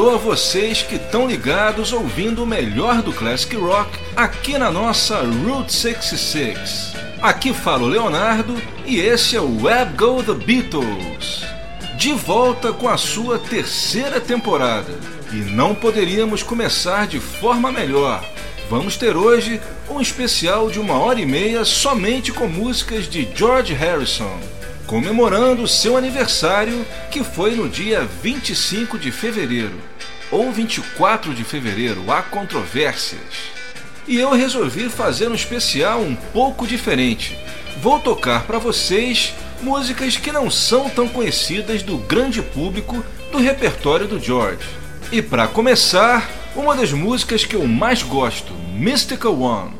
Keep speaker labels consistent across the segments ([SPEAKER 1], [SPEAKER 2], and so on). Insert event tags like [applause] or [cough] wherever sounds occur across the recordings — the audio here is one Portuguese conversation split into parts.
[SPEAKER 1] alô a vocês que estão ligados ouvindo o melhor do Classic Rock aqui na nossa Route 66. Aqui fala o Leonardo e esse é o Web Go The Beatles. De volta com a sua terceira temporada. E não poderíamos começar de forma melhor. Vamos ter hoje um especial de uma hora e meia somente com músicas de George Harrison comemorando seu aniversário, que foi no dia 25 de fevereiro, ou 24 de fevereiro, há controvérsias. E eu resolvi fazer um especial um pouco diferente. Vou tocar para vocês músicas que não são tão conhecidas do grande público do repertório do George. E para começar, uma das músicas que eu mais gosto, Mystical One.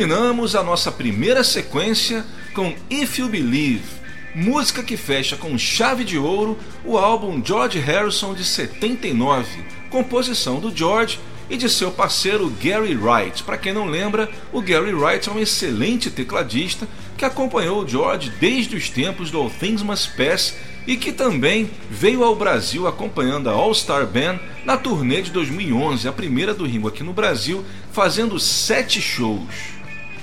[SPEAKER 1] Terminamos a nossa primeira sequência com If You Believe, música que fecha com chave de ouro o álbum George Harrison de 79, composição do George e de seu parceiro Gary Wright. Para quem não lembra, o Gary Wright é um excelente tecladista que acompanhou o George desde os tempos do All Things Must Pass e que também veio ao Brasil acompanhando a All Star Band na turnê de 2011, a primeira do Ringo aqui no Brasil, fazendo sete shows.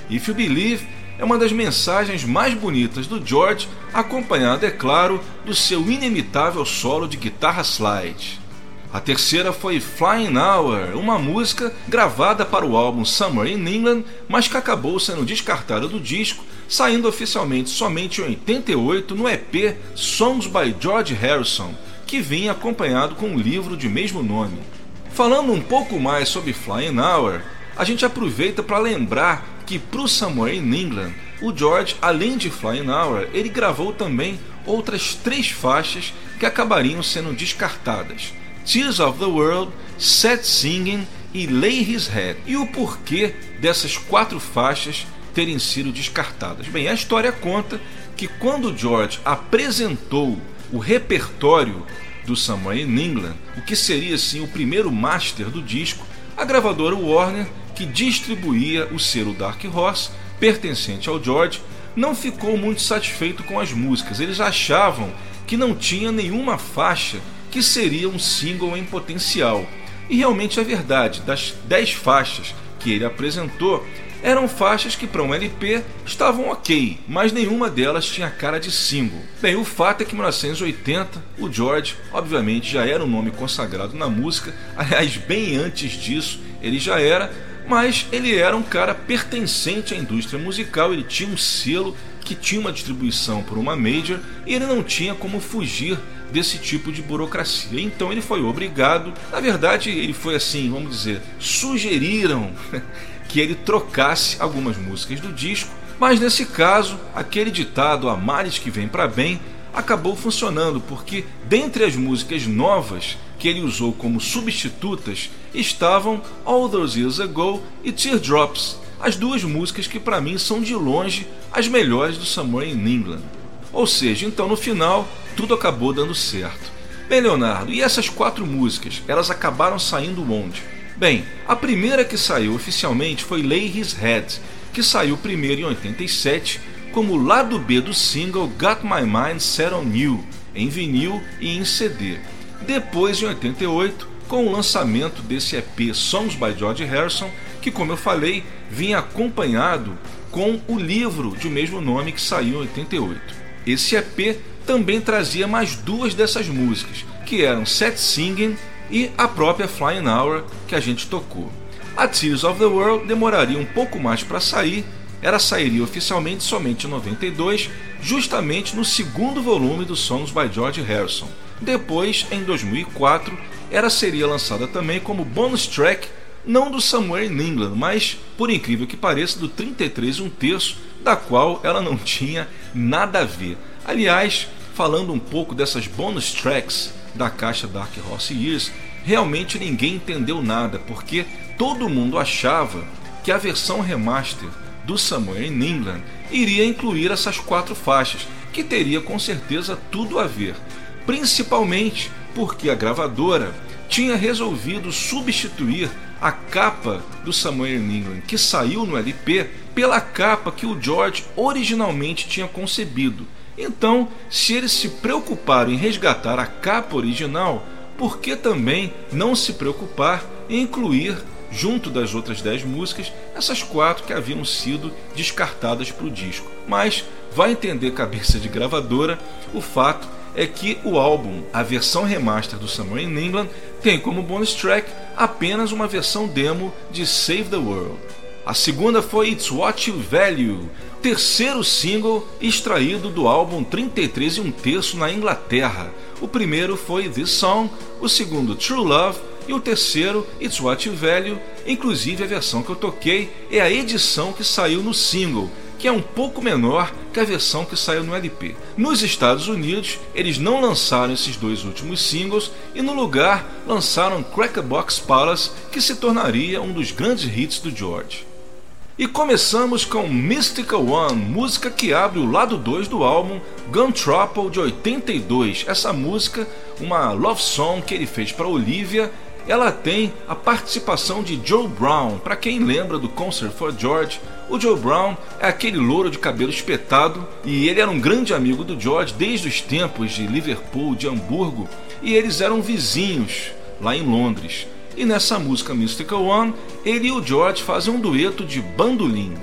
[SPEAKER 1] If You Believe é uma das mensagens mais bonitas do George, acompanhada, é claro, do seu inimitável solo de guitarra slide. A terceira foi Flying Hour, uma música gravada para o álbum Summer in England, mas que acabou sendo descartada do disco, saindo oficialmente somente em 88 no EP Songs by George Harrison, que vinha acompanhado com um livro de mesmo nome. Falando um pouco mais sobre Flying Hour, a gente aproveita para lembrar que para o Summer in England, o George, além de Flying Hour, ele gravou também outras três faixas que acabariam sendo descartadas. Tears of the World, Set Singing e Lay His Head. E o porquê dessas quatro faixas terem sido descartadas? Bem, a história conta que quando George apresentou o repertório do Somewhere in England, o que seria assim o primeiro master do disco, a gravadora Warner, que distribuía o selo Dark Horse, pertencente ao George, não ficou muito satisfeito com as músicas. Eles achavam que não tinha nenhuma faixa que seria um single em potencial. E realmente é verdade, das 10 faixas que ele apresentou, eram faixas que para um LP estavam ok, mas nenhuma delas tinha cara de single. Bem, o fato é que em 1980 o George, obviamente, já era um nome consagrado na música, aliás, bem antes disso ele já era, mas ele era um cara pertencente à indústria musical, ele tinha um selo que tinha uma distribuição por uma major e ele não tinha como fugir desse tipo de burocracia. Então ele foi obrigado, na verdade, ele foi assim, vamos dizer, sugeriram [laughs] que ele trocasse algumas músicas do disco, mas nesse caso, aquele ditado a males que vem para bem acabou funcionando, porque dentre as músicas novas que ele usou como substitutas estavam All Those Years Ago e Teardrops, as duas músicas que para mim são de longe as melhores do Somewhere in England. Ou seja, então no final tudo acabou dando certo. Bem, Leonardo, e essas quatro músicas, elas acabaram saindo onde? Bem, a primeira que saiu oficialmente foi Lay His Head, que saiu primeiro em 87 como lado B do single Got My Mind Set On You, em vinil e em CD. Depois, em 88, com o lançamento desse EP Songs by George Harrison, que, como eu falei, vinha acompanhado com o livro de mesmo nome que saiu em 88. Esse EP também trazia mais duas dessas músicas, que eram Set Singing e a própria Flying Hour que a gente tocou. A Tears of the World demoraria um pouco mais para sair, ela sairia oficialmente somente em 92, justamente no segundo volume do Songs by George Harrison. Depois, em 2004, ela seria lançada também como bonus track, não do Somewhere in England, mas, por incrível que pareça, do 33 um terço, da qual ela não tinha nada a ver. Aliás, falando um pouco dessas bonus tracks da caixa Dark Horse Years, realmente ninguém entendeu nada, porque todo mundo achava que a versão remaster do Somewhere in England iria incluir essas quatro faixas, que teria com certeza tudo a ver, principalmente porque a gravadora tinha resolvido substituir a capa do Somewhere in England, que saiu no LP, pela capa que o George originalmente tinha concebido então, se eles se preocuparam em resgatar a capa original, por que também não se preocupar em incluir, junto das outras 10 músicas, essas quatro que haviam sido descartadas para o disco? Mas vai entender cabeça de gravadora, o fato é que o álbum, a versão remaster do Summer in England, tem como bonus track apenas uma versão demo de Save the World. A segunda foi It's What You Value, terceiro single extraído do álbum 33 e um terço na Inglaterra. O primeiro foi This Song, o segundo True Love e o terceiro It's What You Value. Inclusive a versão que eu toquei é a edição que saiu no single, que é um pouco menor que a versão que saiu no LP. Nos Estados Unidos, eles não lançaram esses dois últimos singles e no lugar lançaram Crack Box Palace, que se tornaria um dos grandes hits do George. E começamos com Mystical One, música que abre o lado 2 do álbum Gun Trouble de 82. Essa música, uma love song que ele fez para Olivia, ela tem a participação de Joe Brown. Para quem lembra do Concert for George, o Joe Brown é aquele louro de cabelo espetado e ele era um grande amigo do George desde os tempos de Liverpool, de Hamburgo, e eles eram vizinhos lá em Londres. E nessa música Mystical One, ele e o George fazem um dueto de bandolim.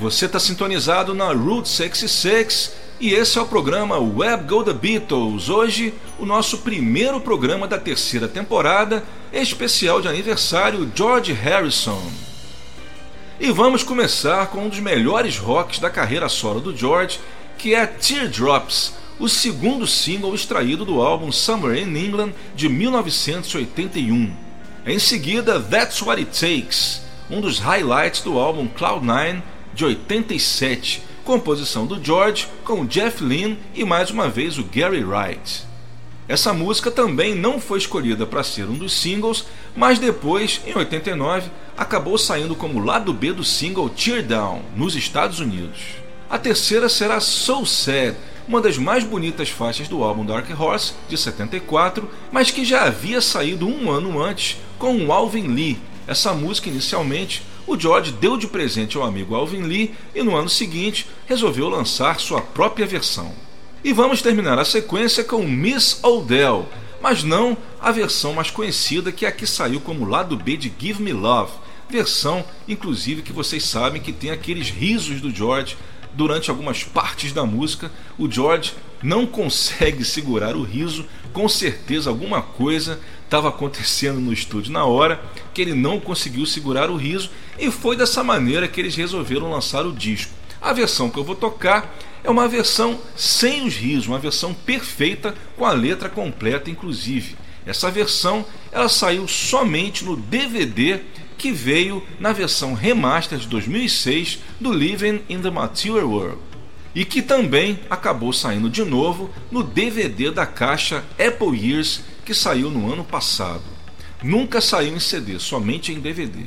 [SPEAKER 1] Você está sintonizado na Route 66 e esse é o programa Web Go The Beatles. Hoje, o nosso primeiro programa da terceira temporada, especial de aniversário George Harrison. E vamos começar com um dos melhores rocks da carreira solo do George, que é Teardrops, o segundo single extraído do álbum Summer in England de 1981. Em seguida, That's What It Takes, um dos highlights do álbum Cloud9 de 87, composição do George com Jeff Lynne e mais uma vez o Gary Wright. Essa música também não foi escolhida para ser um dos singles, mas depois, em 89, acabou saindo como lado B do single Tear Down, nos Estados Unidos. A terceira será So Sad, uma das mais bonitas faixas do álbum Dark Horse, de 74, mas que já havia saído um ano antes com o Alvin Lee. Essa música, inicialmente, o George deu de presente ao amigo Alvin Lee e no ano seguinte resolveu lançar sua própria versão. E vamos terminar a sequência com Miss Odell, mas não a versão mais conhecida que é a que saiu como lado B de Give Me Love, versão inclusive que vocês sabem que tem aqueles risos do George durante algumas partes da música. O George não consegue [laughs] segurar o riso, com certeza alguma coisa estava acontecendo no estúdio na hora que ele não conseguiu segurar o riso e foi dessa maneira que eles resolveram lançar o disco. A versão que eu vou tocar é uma versão sem os risos, uma versão perfeita com a letra completa, inclusive. Essa versão ela saiu somente no DVD que veio na versão remaster de 2006 do Living in the Material World e que também acabou saindo de novo no DVD da caixa Apple Years que saiu no ano passado. Nunca saiu em CD, somente em DVD.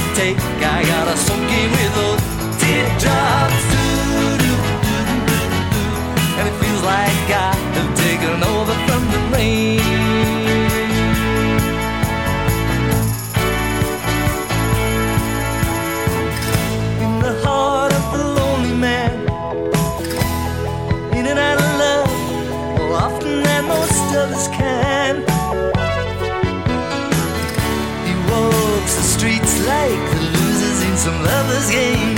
[SPEAKER 2] I got a soggy with those teardrops. lovers' game.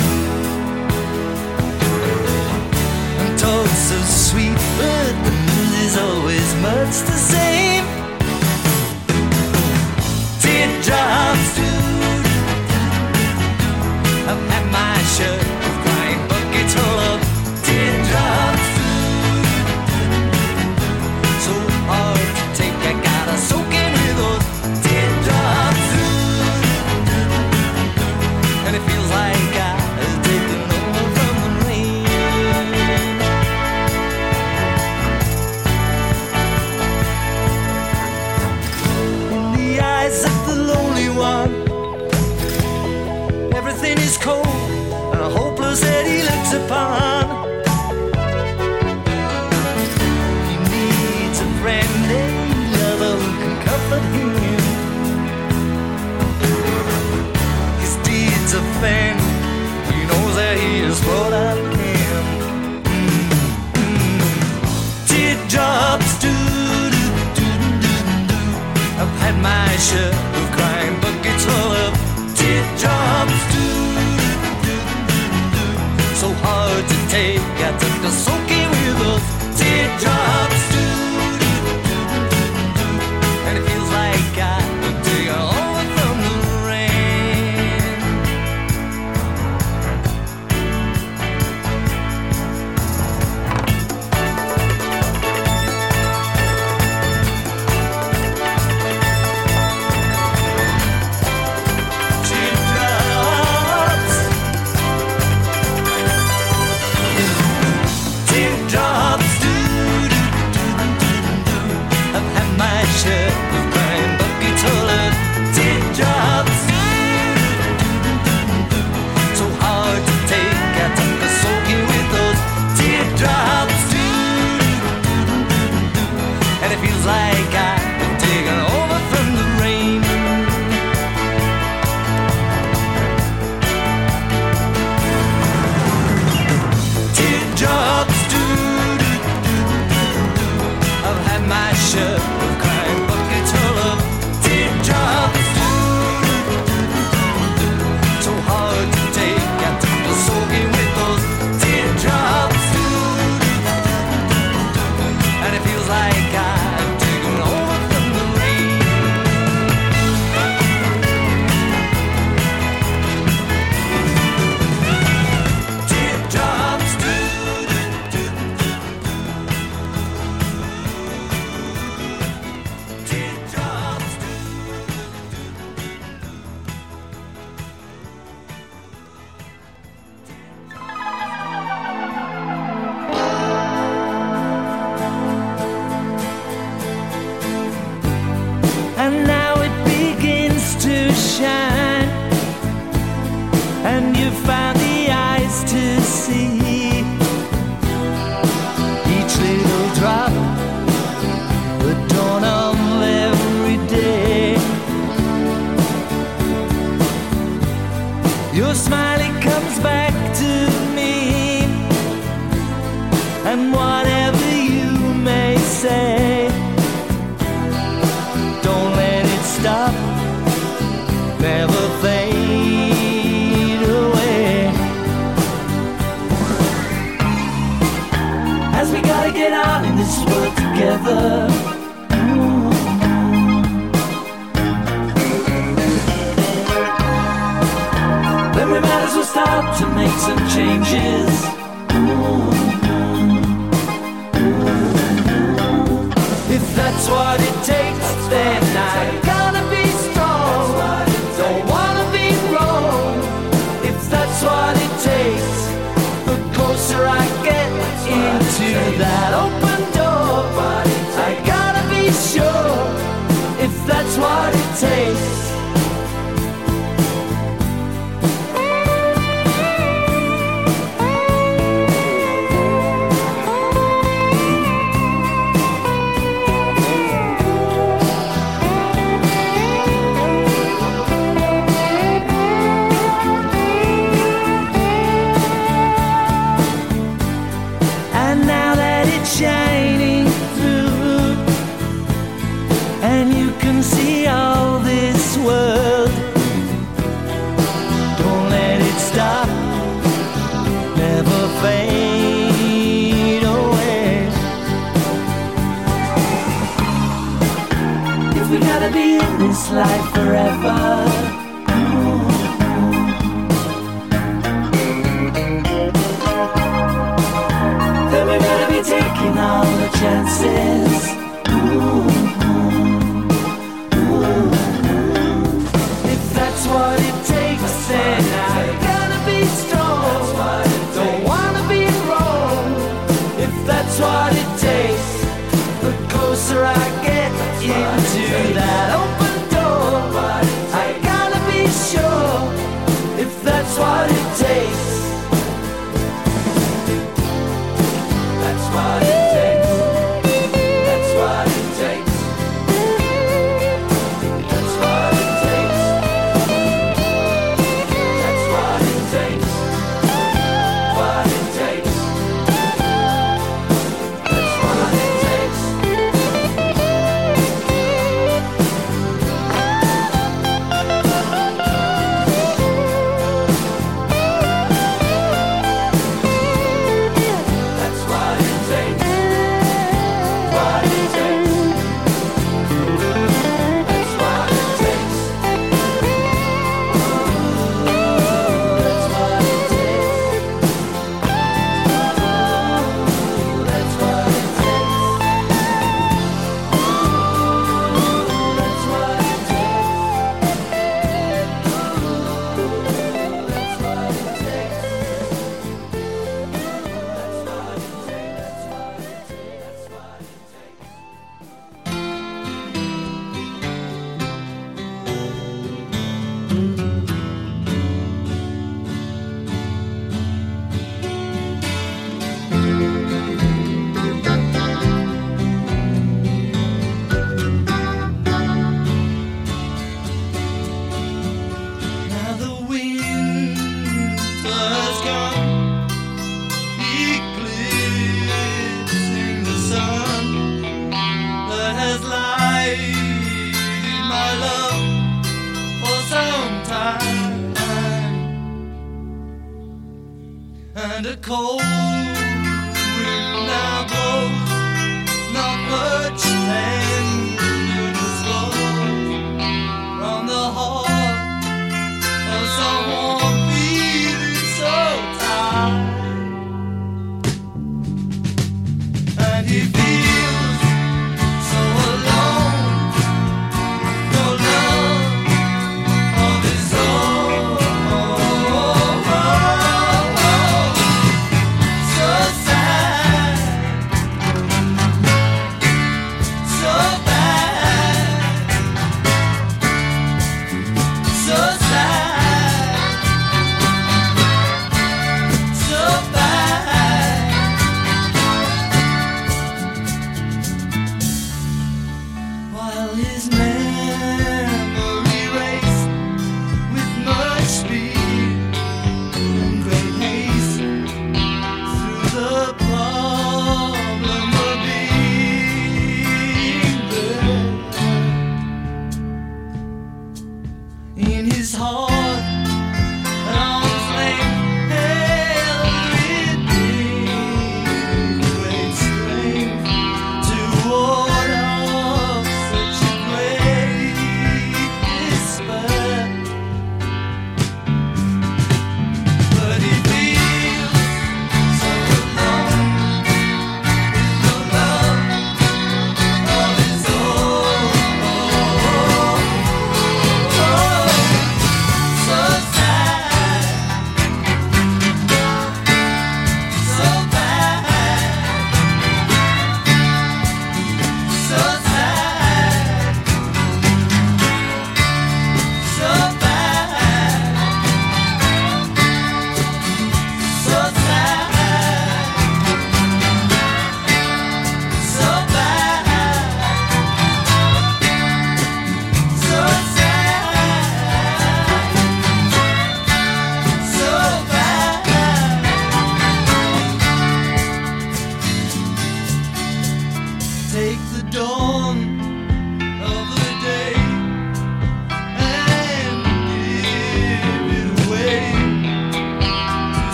[SPEAKER 2] If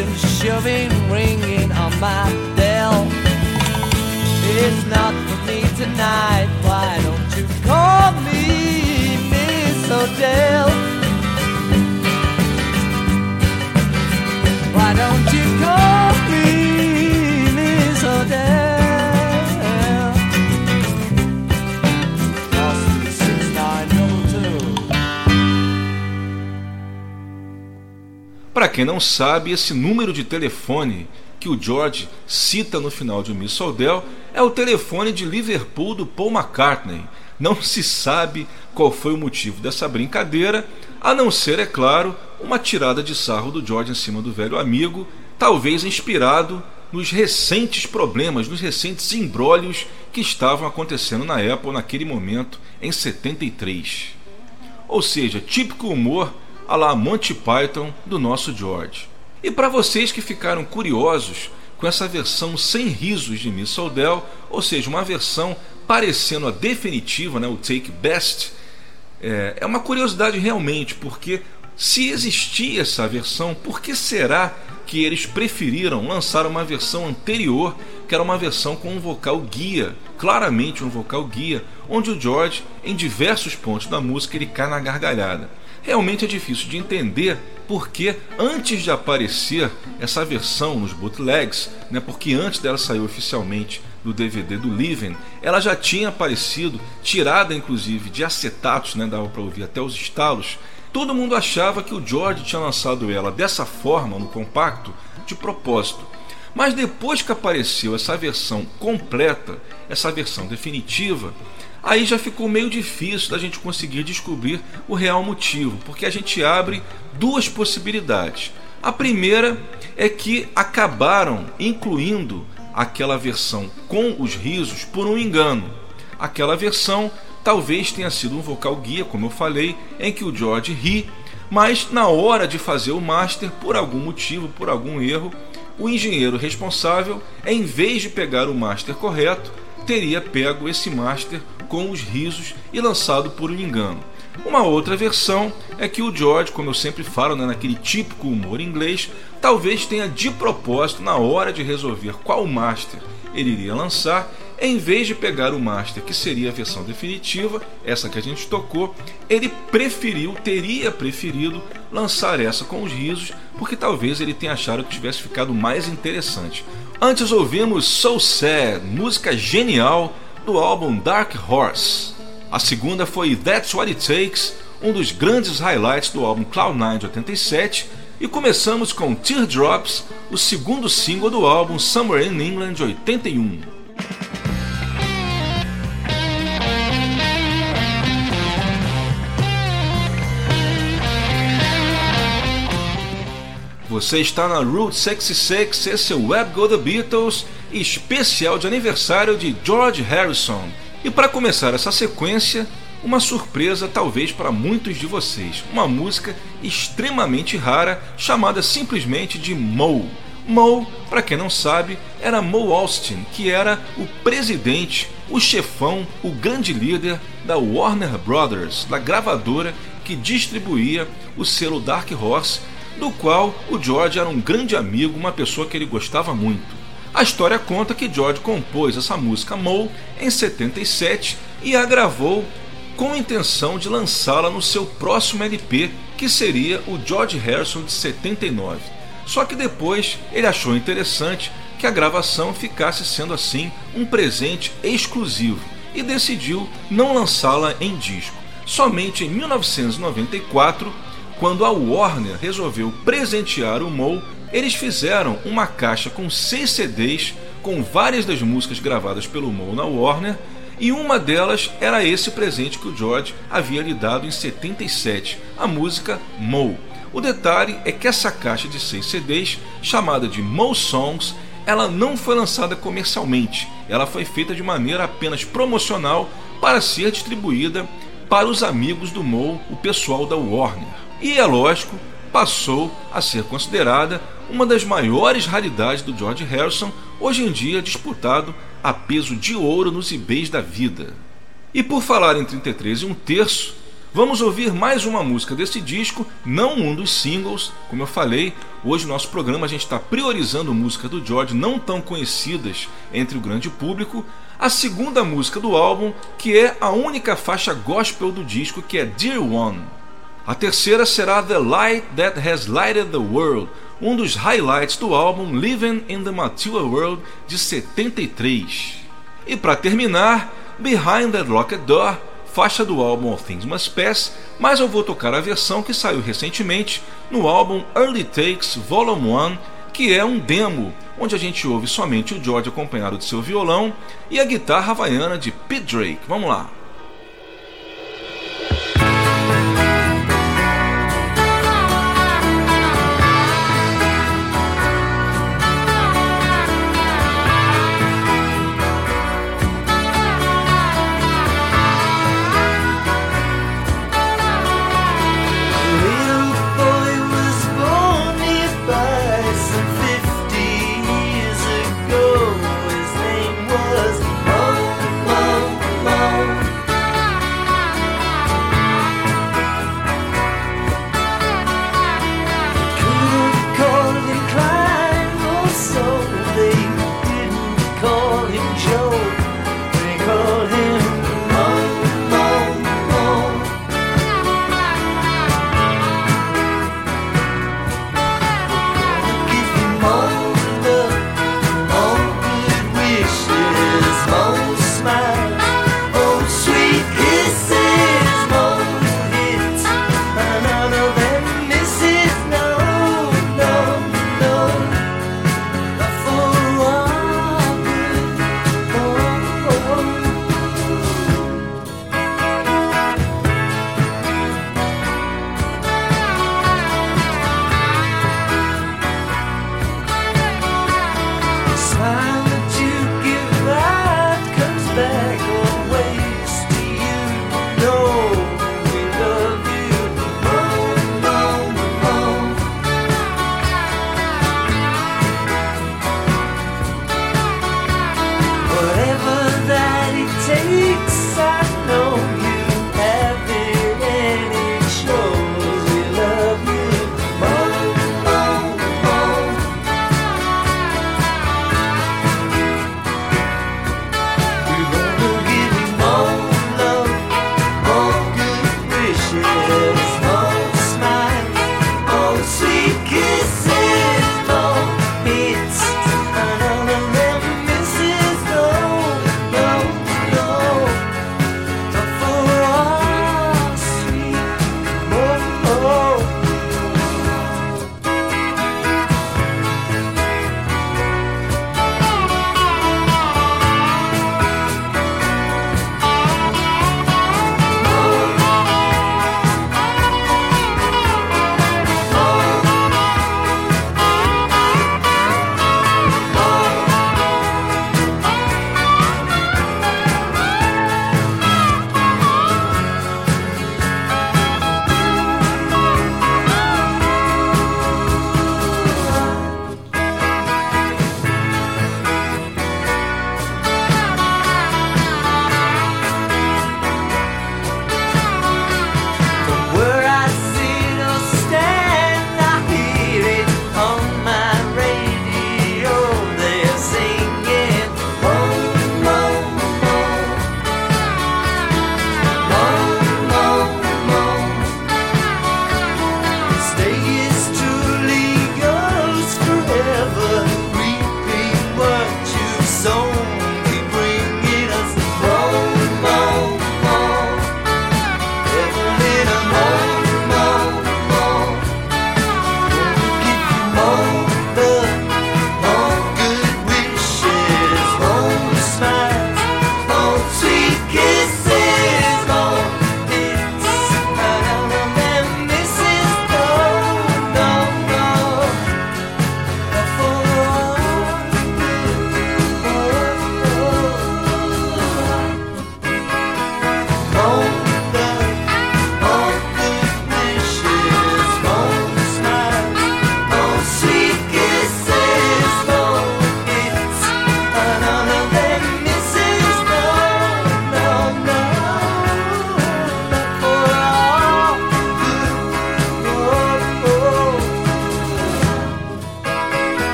[SPEAKER 2] pushing, shoving, ringing on my bell. It's not for me tonight. Why don't you call me Miss Odell?
[SPEAKER 1] Quem não sabe, esse número de telefone que o George cita no final de Miss Soldel é o telefone de Liverpool do Paul McCartney. Não se sabe qual foi o motivo dessa brincadeira, a não ser, é claro, uma tirada de sarro do George em cima do velho amigo, talvez inspirado nos recentes problemas, nos recentes embrólios que estavam acontecendo na Apple naquele momento, em 73. Ou seja, típico humor a la Monty Python do nosso George. E para vocês que ficaram curiosos com essa versão sem risos de Miss Soldel, ou seja, uma versão parecendo a definitiva, né, o Take Best, é, é uma curiosidade realmente, porque se existia essa versão, por que será que eles preferiram lançar uma versão anterior, que era uma versão com um vocal guia, claramente um vocal guia, onde o George, em diversos pontos da música, ele cai na gargalhada realmente é difícil de entender porque antes de aparecer essa versão nos bootlegs, né, porque antes dela sair oficialmente no DVD do Living, ela já tinha aparecido, tirada inclusive de acetatos, né, dava para ouvir até os estalos. Todo mundo achava que o George tinha lançado ela dessa forma no compacto de propósito. Mas depois que apareceu essa versão completa, essa versão definitiva, aí já ficou meio difícil da gente conseguir descobrir o real motivo, porque a gente abre duas possibilidades. A primeira é que acabaram incluindo aquela versão com os risos por um engano. Aquela versão talvez tenha sido um vocal guia, como eu falei, em que o George ri, mas na hora de fazer o master, por algum motivo, por algum erro, o engenheiro responsável, em vez de pegar o master correto, teria pego esse master com os risos e lançado por um engano. Uma outra versão é que o George, como eu sempre falo, né, naquele típico humor inglês, talvez tenha de propósito, na hora de resolver qual master ele iria lançar, em vez de pegar o master que seria a versão definitiva, essa que a gente tocou, ele preferiu, teria preferido lançar essa com os risos, porque talvez ele tenha achado que tivesse ficado mais interessante. Antes ouvimos So Sad, música genial do álbum Dark Horse. A segunda foi That's What It Takes, um dos grandes highlights do álbum Cloud9 de 87, e começamos com Teardrops, o segundo single do álbum Somewhere in England de 81. Você está na Route 66, esse é o Web Go The Beatles, especial de aniversário de George Harrison. E para começar essa sequência, uma surpresa talvez para muitos de vocês, uma música extremamente rara chamada simplesmente de Moe. Moe, para quem não sabe, era Moe Austin, que era o presidente, o chefão, o grande líder da Warner Brothers, da gravadora que distribuía o selo Dark Horse do qual o George era um grande amigo, uma pessoa que ele gostava muito. A história conta que George compôs essa música Moe em 77 e a gravou com a intenção de lançá-la no seu próximo LP, que seria o George Harrison de 79. Só que depois ele achou interessante que a gravação ficasse sendo assim um presente exclusivo e decidiu não lançá-la em disco. Somente em 1994, quando a Warner resolveu presentear o Moe, eles fizeram uma caixa com seis CDs com várias das músicas gravadas pelo Moe na Warner, e uma delas era esse presente que o George havia lhe dado em 77, a música Moe. O detalhe é que essa caixa de seis CDs, chamada de Moe Songs, ela não foi lançada comercialmente, ela foi feita de maneira apenas promocional para ser distribuída para os amigos do Moe, o pessoal da Warner. E é lógico, passou a ser considerada uma das maiores raridades do George Harrison, hoje em dia disputado a peso de ouro nos eBays da vida. E por falar em 33 e um terço, Vamos ouvir mais uma música desse disco, não um dos singles. Como eu falei, hoje no nosso programa a gente está priorizando músicas do George não tão conhecidas entre o grande público. A segunda música do álbum, que é a única faixa gospel do disco, que é Dear One. A terceira será The Light That Has Lighted the World, um dos highlights do álbum Living in the Mature World de 73. E para terminar, Behind That Locked Door faixa do álbum All Things Must Pass, mas eu vou tocar a versão que saiu recentemente no álbum Early Takes Volume 1, que é um demo onde a gente ouve somente o George acompanhado de seu violão e a guitarra havaiana de Pete Drake. Vamos lá!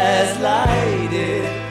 [SPEAKER 2] Has lighted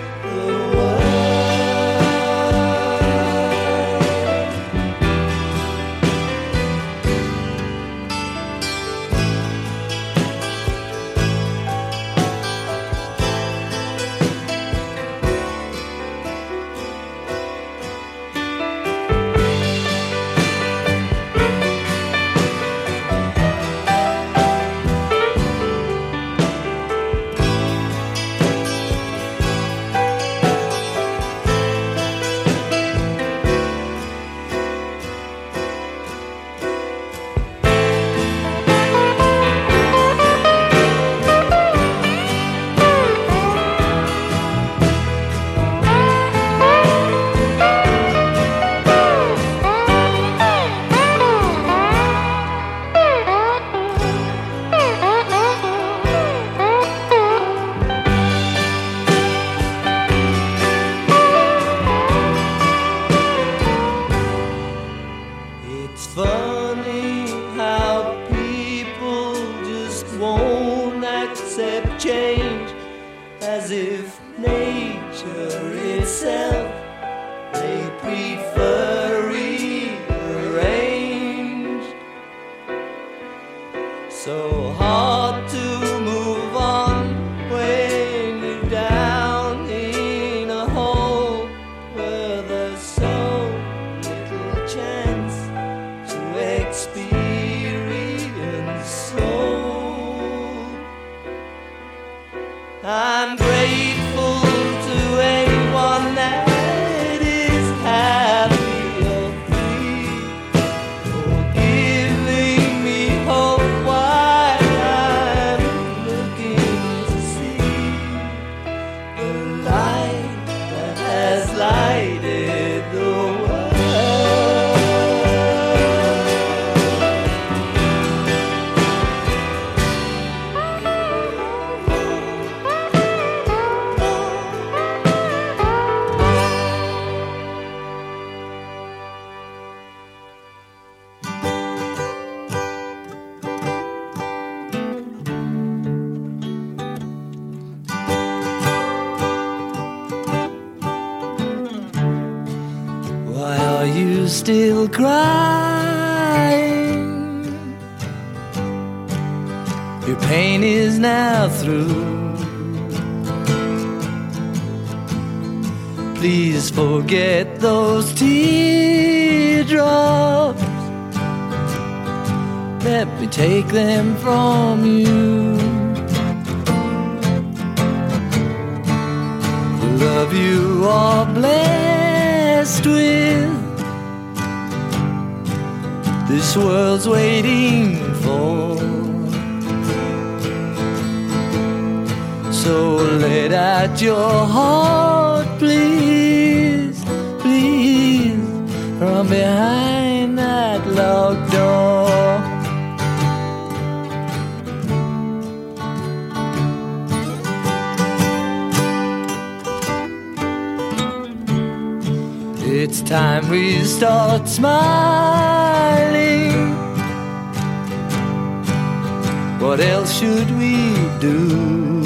[SPEAKER 2] still crying? Your pain is now through. Please forget those teardrops. Let me take them from you. The love you are blessed with. This world's waiting for. So let out your heart, please, please, from behind that locked door. It's time we start smiling. What else should we do?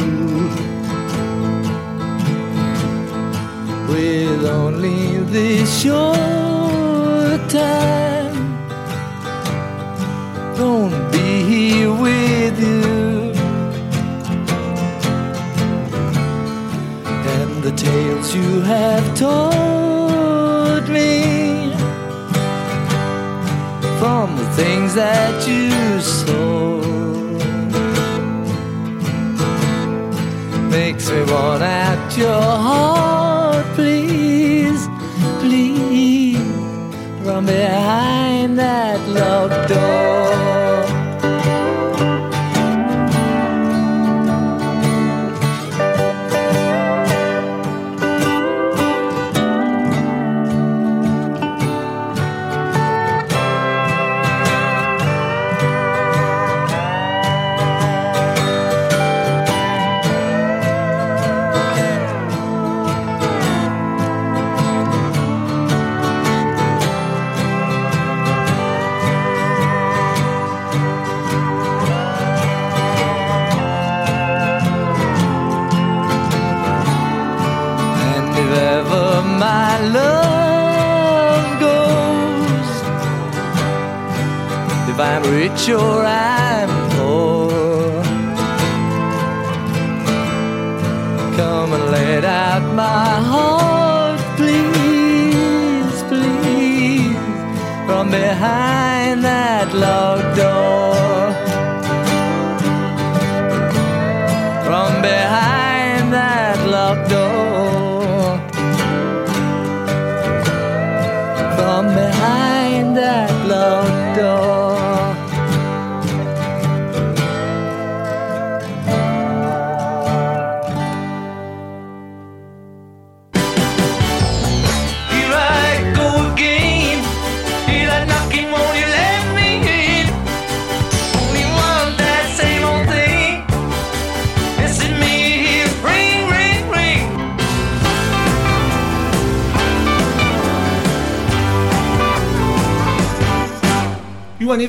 [SPEAKER 2] With only this short time, gonna be here with you. And the tales you have told from the things that you saw. Makes me want at your heart, please, please, from behind that locked door. Rich or I'm poor. Come and let out my heart, please, please, from behind that locked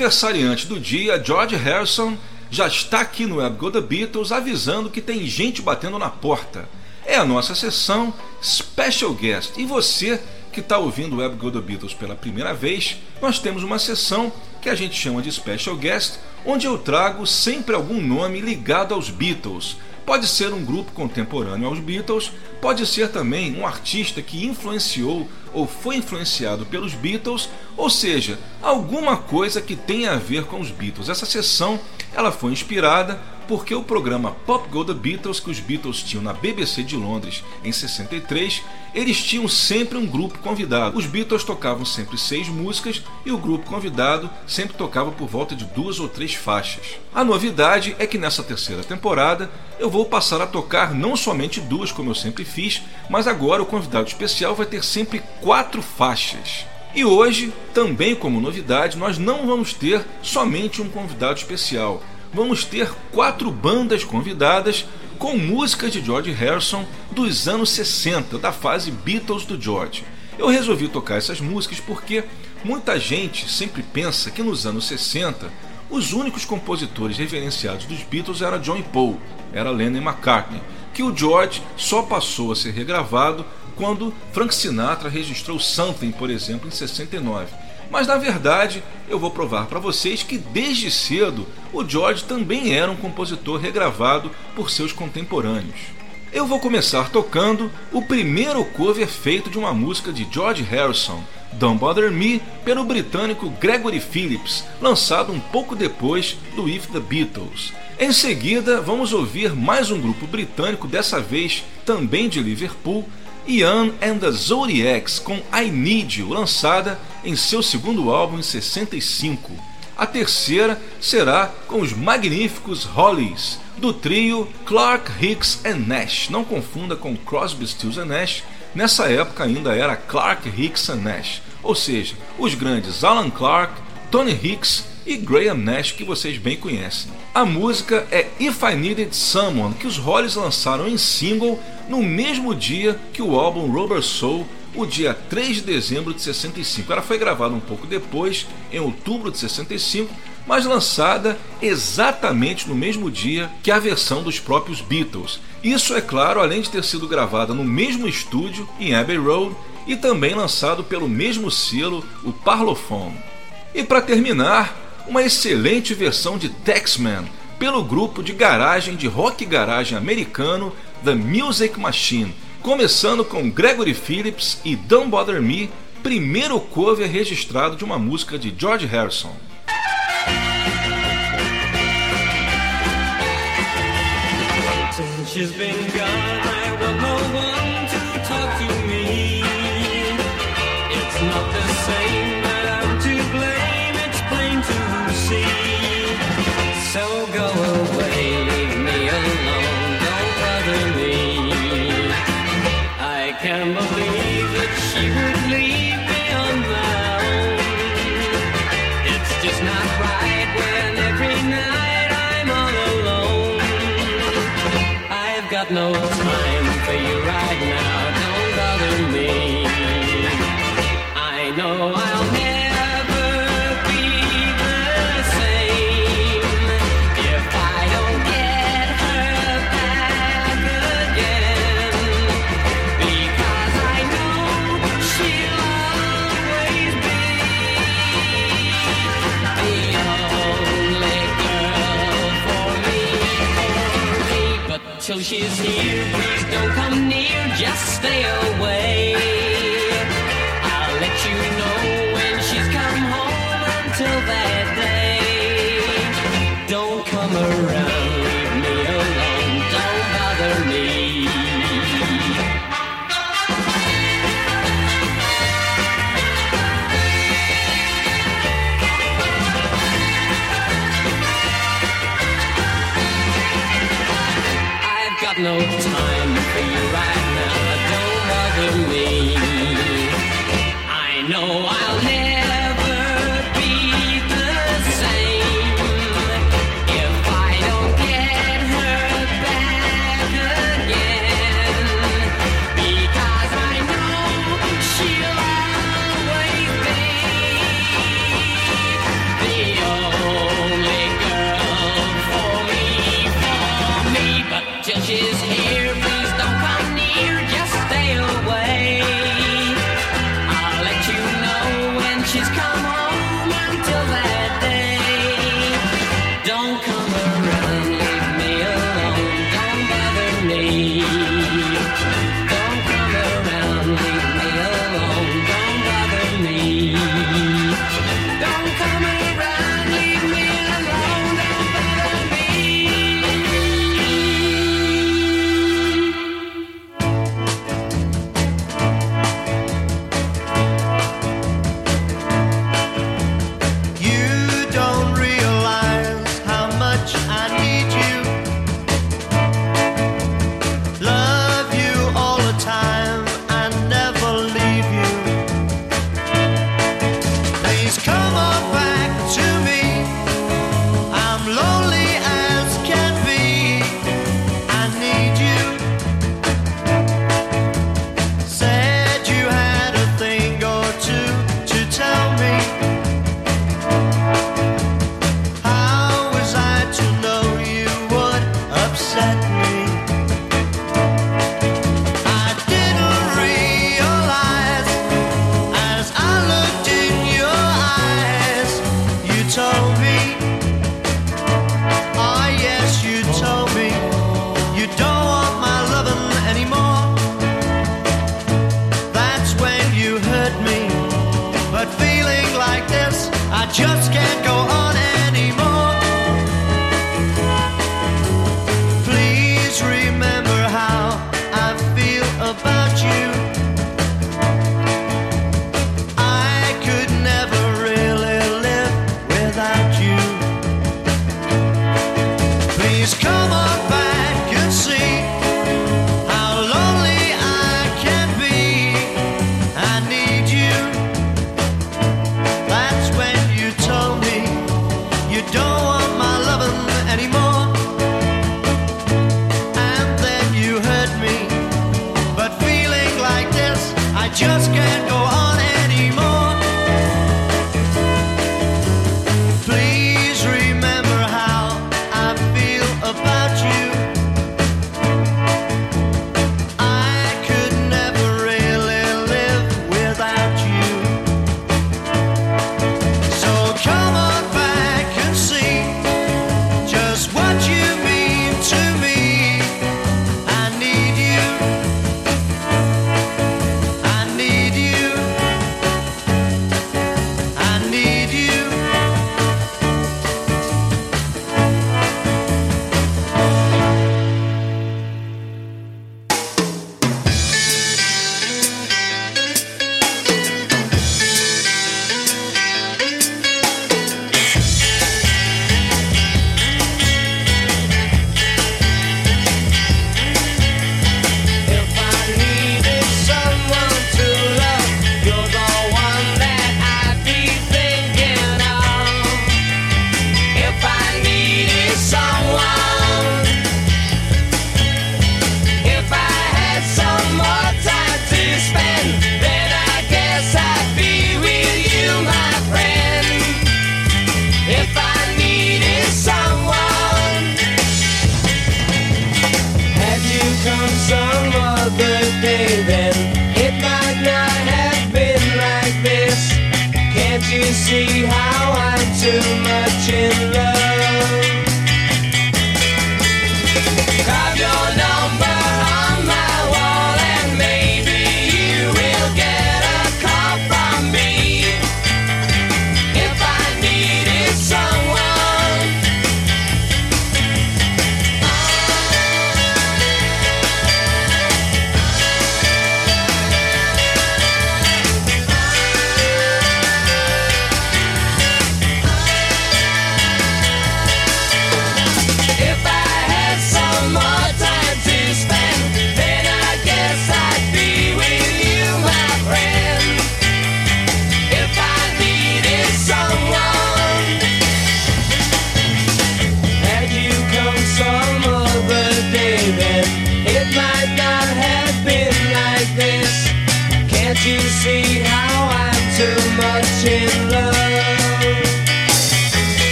[SPEAKER 1] aniversariante do dia, George Harrison, já está aqui no Web Go The Beatles avisando que tem gente batendo na porta. É a nossa sessão Special Guest. E você que está ouvindo o Web Go The Beatles pela primeira vez, nós temos uma sessão que a gente chama de Special Guest, onde eu trago sempre algum nome ligado aos Beatles. Pode ser um grupo contemporâneo aos Beatles, pode ser também um artista que influenciou ou foi influenciado pelos Beatles, ou seja, alguma coisa que tenha a ver com os Beatles. Essa sessão ela foi inspirada porque o programa Pop Go The Beatles que os Beatles tinham na BBC de Londres em 63, eles tinham sempre um grupo convidado. Os Beatles tocavam sempre seis músicas e o grupo convidado sempre tocava por volta de duas ou três faixas. A novidade é que nessa terceira temporada eu vou passar a tocar não somente duas como eu sempre fiz, mas agora o convidado especial vai ter sempre quatro faixas. E hoje, também como novidade, nós não vamos ter somente um convidado especial vamos ter quatro bandas convidadas com músicas de George Harrison dos anos 60, da fase Beatles do George. Eu resolvi tocar essas músicas porque muita gente sempre pensa que nos anos 60 os únicos compositores reverenciados dos Beatles eram John Paul, era Lennon McCartney, que o George só passou a ser regravado quando Frank Sinatra registrou Something, por exemplo, em 69. Mas na verdade, eu vou provar para vocês que desde cedo o George também era um compositor regravado por seus contemporâneos. Eu vou começar tocando o primeiro cover feito de uma música de George Harrison, Don't Bother Me, pelo britânico Gregory Phillips, lançado um pouco depois do If the Beatles. Em seguida, vamos ouvir mais um grupo britânico, dessa vez também de Liverpool, Ian and the Zodiacs com I Need You, lançada em seu segundo álbum em 65. A terceira será com os magníficos Hollies, do trio Clark Hicks and Nash. Não confunda com Crosby, Stills Nash, nessa época ainda era Clark Hicks and Nash, ou seja, os grandes Alan Clark, Tony Hicks e Graham Nash que vocês bem conhecem. A música é If I Needed Someone, que os Hollies lançaram em single no mesmo dia que o álbum Rubber Soul, o dia 3 de dezembro de 65. Ela foi gravada um pouco depois, em outubro de 65, mas lançada exatamente no mesmo dia que a versão dos próprios Beatles. Isso, é claro, além de ter sido gravada no mesmo estúdio, em Abbey Road, e também lançado pelo mesmo selo, o Parlophone. E para terminar, uma excelente versão de Taxman pelo grupo de garagem de rock garagem americano The Music Machine, começando com Gregory Phillips e Don't Bother Me, primeiro cover registrado de uma música de George Harrison.
[SPEAKER 3] she's been gone, she's here,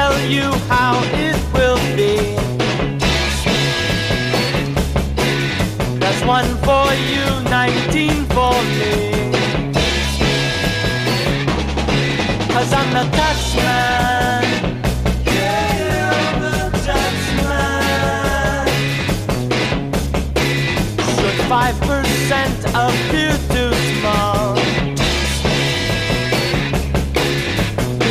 [SPEAKER 4] tell you how it will be. There's one for you, 19 for me. Cause I'm the tax man. Yeah, I'm the tax. Should 5% appear too small? Be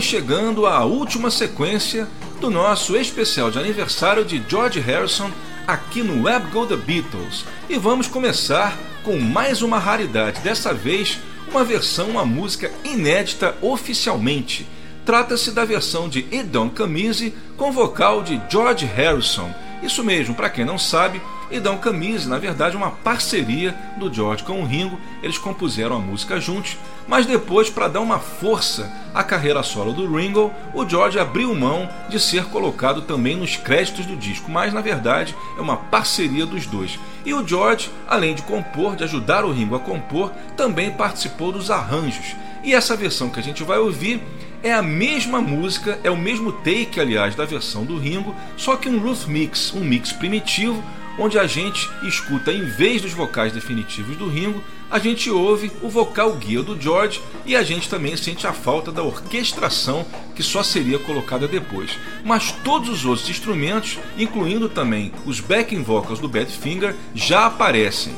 [SPEAKER 1] E vamos chegando à última sequência do nosso especial de aniversário de George Harrison aqui no Web Go The Beatles. E vamos começar com mais uma raridade, dessa vez uma versão, uma música inédita oficialmente. Trata-se da versão de Come Easy com vocal de George Harrison. Isso mesmo, para quem não sabe, Idão Camise, na verdade, uma parceria do George com o Ringo. Eles compuseram a música juntos, mas depois, para dar uma força à carreira solo do Ringo, o George abriu mão de ser colocado também nos créditos do disco, mas na verdade é uma parceria dos dois. E o George, além de compor, de ajudar o Ringo a compor, também participou dos arranjos. E essa versão que a gente vai ouvir é a mesma música, é o mesmo take, aliás, da versão do Ringo, só que um Ruth Mix, um mix primitivo, onde a gente escuta, em vez dos vocais definitivos do Ringo, a gente ouve o vocal guia do George e a gente também sente a falta da orquestração que só seria colocada depois. Mas todos os outros instrumentos, incluindo também os backing vocals do Badfinger, já aparecem.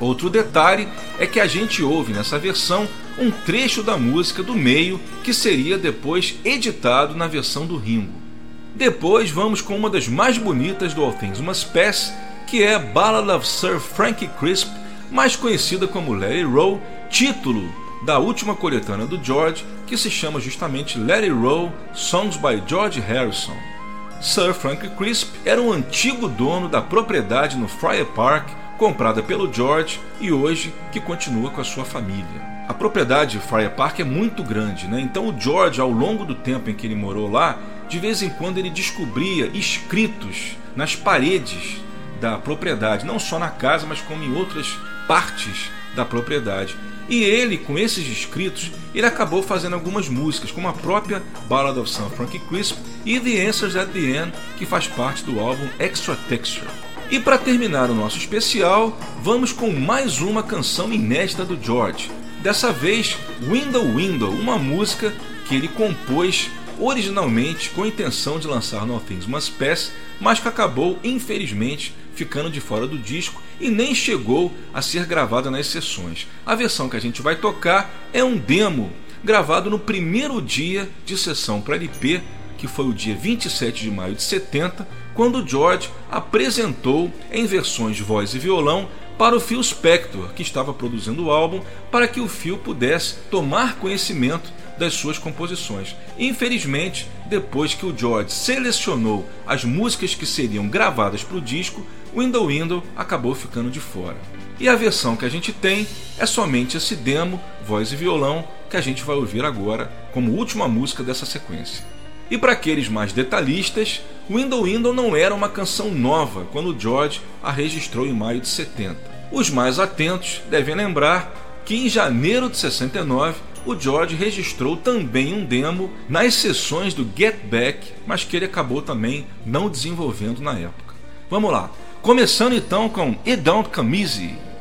[SPEAKER 1] Outro detalhe é que a gente ouve nessa versão um trecho da música do meio que seria depois editado na versão do Ringo. Depois vamos com uma das mais bonitas do All Things Must Pass, que é Ballad of Sir Frankie Crisp, mais conhecida como Let It Roll, título da última coletânea do George, que se chama justamente Let It Roll Songs by George Harrison. Sir Frank Crisp era um antigo dono da propriedade no Friar Park, comprada pelo George e hoje que continua com a sua família. A propriedade Friar Park é muito grande, né? então o George, ao longo do tempo em que ele morou lá, de vez em quando ele descobria escritos nas paredes da propriedade, não só na casa, mas como em outras partes da propriedade. E ele, com esses escritos, ele acabou fazendo algumas músicas, como a própria Ballad of St. Frankie Crisp e The Answers at the End, que faz parte do álbum Extra Texture. E para terminar o nosso especial, vamos com mais uma canção inédita do George. Dessa vez, Window Window, uma música que ele compôs originalmente com a intenção de lançar no Things Must Pass, mas que acabou, infelizmente, ficando de fora do disco e nem chegou a ser gravada nas sessões. A versão que a gente vai tocar é um demo gravado no primeiro dia de sessão para LP, que foi o dia 27 de maio de 70, quando George apresentou em versões de voz e violão para o Phil Spector, que estava produzindo o álbum, para que o Phil pudesse tomar conhecimento das suas composições. Infelizmente, depois que o George selecionou as músicas que seriam gravadas para o disco, Window Window acabou ficando de fora. E a versão que a gente tem é somente esse demo, voz e violão, que a gente vai ouvir agora como última música dessa sequência. E para aqueles mais detalhistas, Window Window não era uma canção nova quando George a registrou em maio de 70. Os mais atentos devem lembrar que em janeiro de 69 o George registrou também um demo nas sessões do Get Back, mas que ele acabou também não desenvolvendo na época. Vamos lá, começando então com It Don't Come Easy.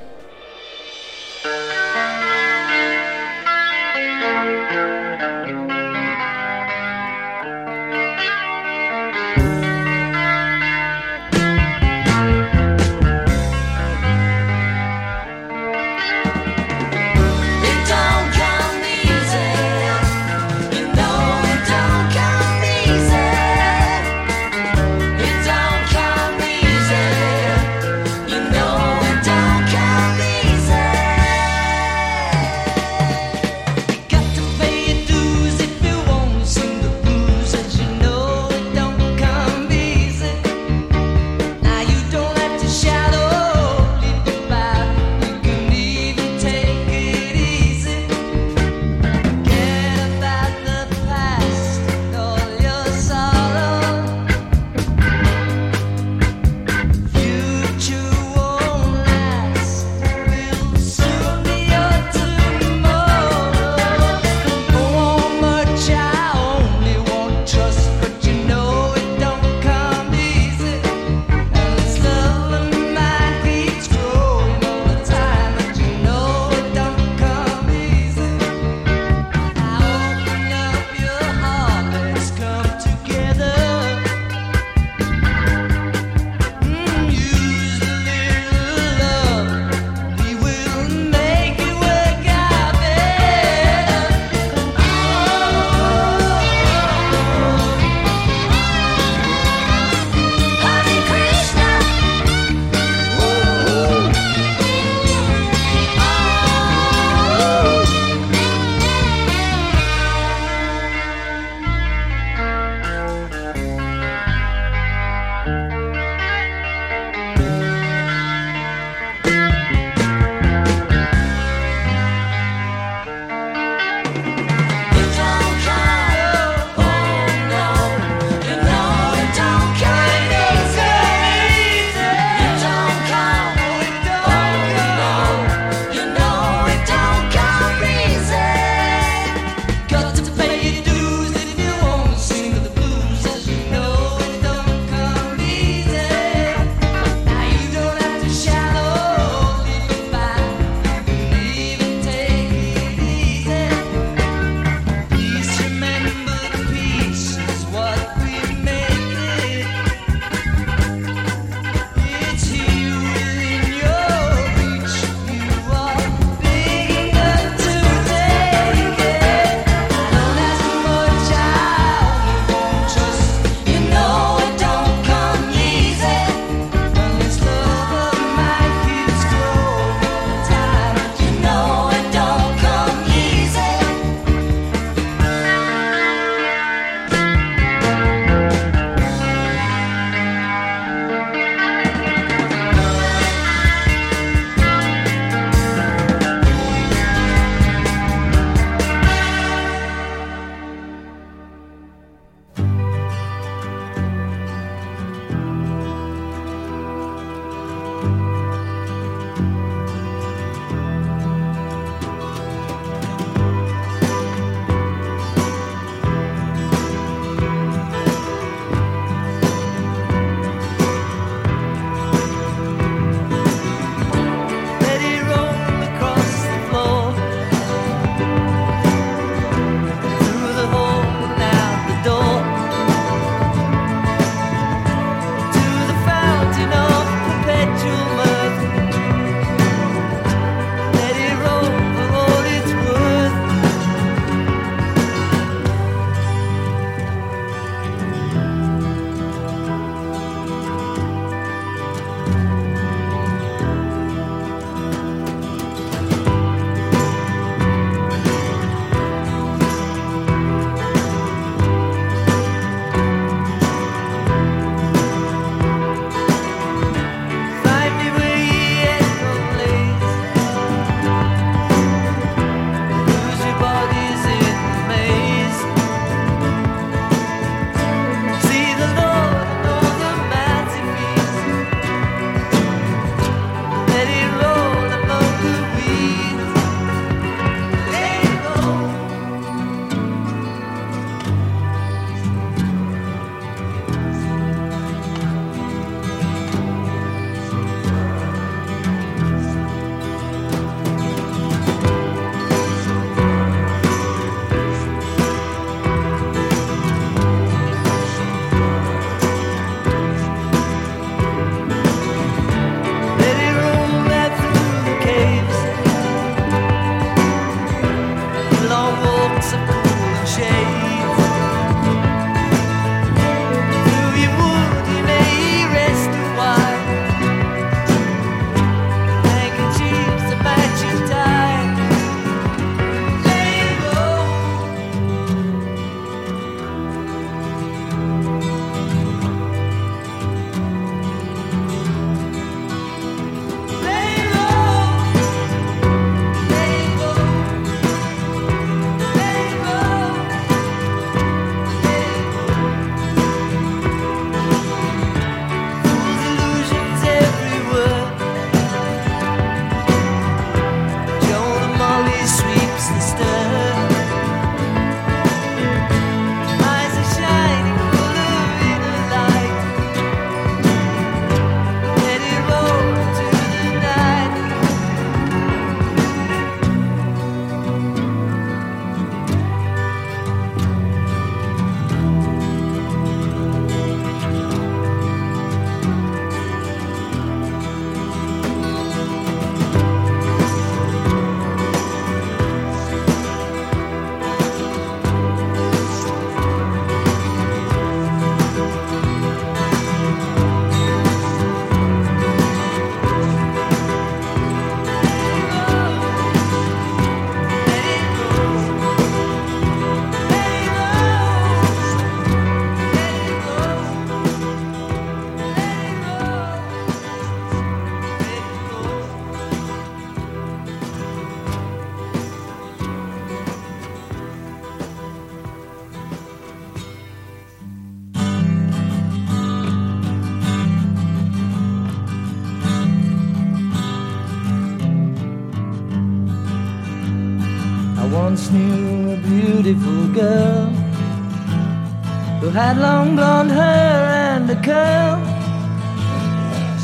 [SPEAKER 2] Had long blonde hair and a curl.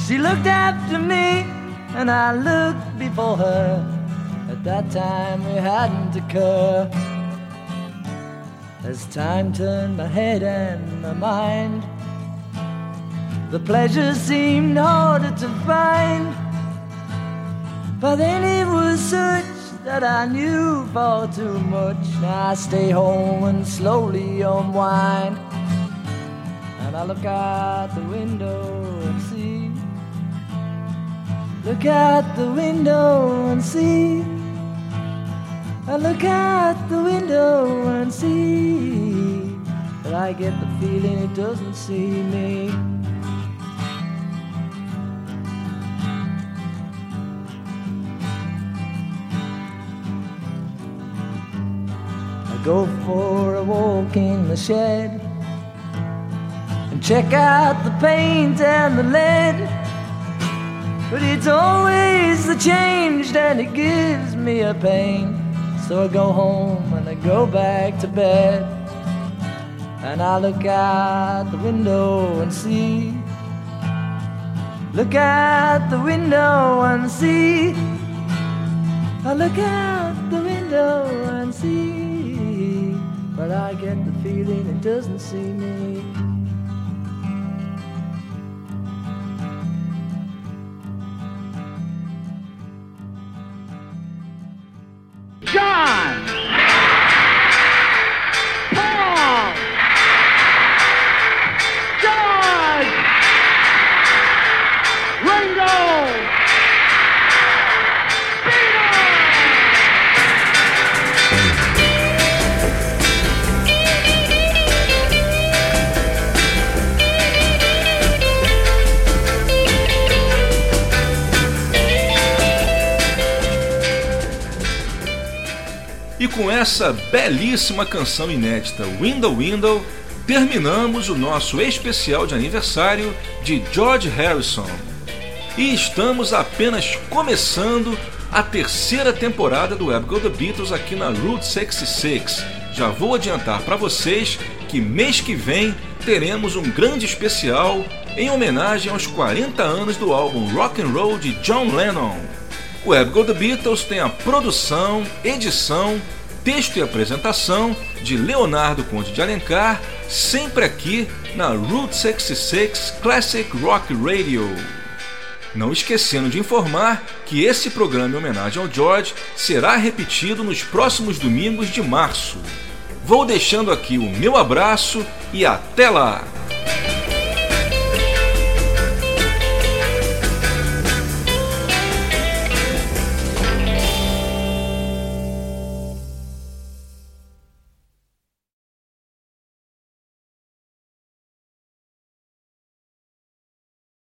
[SPEAKER 2] She looked after me, and I looked before her. At that time, we hadn't occurred. As time turned my head and my mind, the pleasure seemed harder to find. But then it was such that I knew far too much. Now I stay home and slowly unwind. And I look out the window and see. Look out the window and see. I look out the window and see. But I get the feeling it doesn't see me. Go for a walk in the shed and Check out the paint and the lead. But it's always the change and it gives me a pain. So I go home and I go back to bed. And I look out the window and see. Look out the window and see. I look out the window. But I get the feeling it doesn't see me.
[SPEAKER 1] Essa belíssima canção inédita Window Window, terminamos o nosso especial de aniversário de George Harrison. E estamos apenas começando a terceira temporada do Web Go The Beatles aqui na Route 66. Já vou adiantar para vocês que mês que vem teremos um grande especial em homenagem aos 40 anos do álbum Rock and Roll de John Lennon. O Web Go The Beatles tem a produção, edição texto e apresentação de Leonardo Conde de Alencar, sempre aqui na Route 66 Classic Rock Radio. Não esquecendo de informar que esse programa em homenagem ao George será repetido nos próximos domingos de março. Vou deixando aqui o meu abraço e até lá!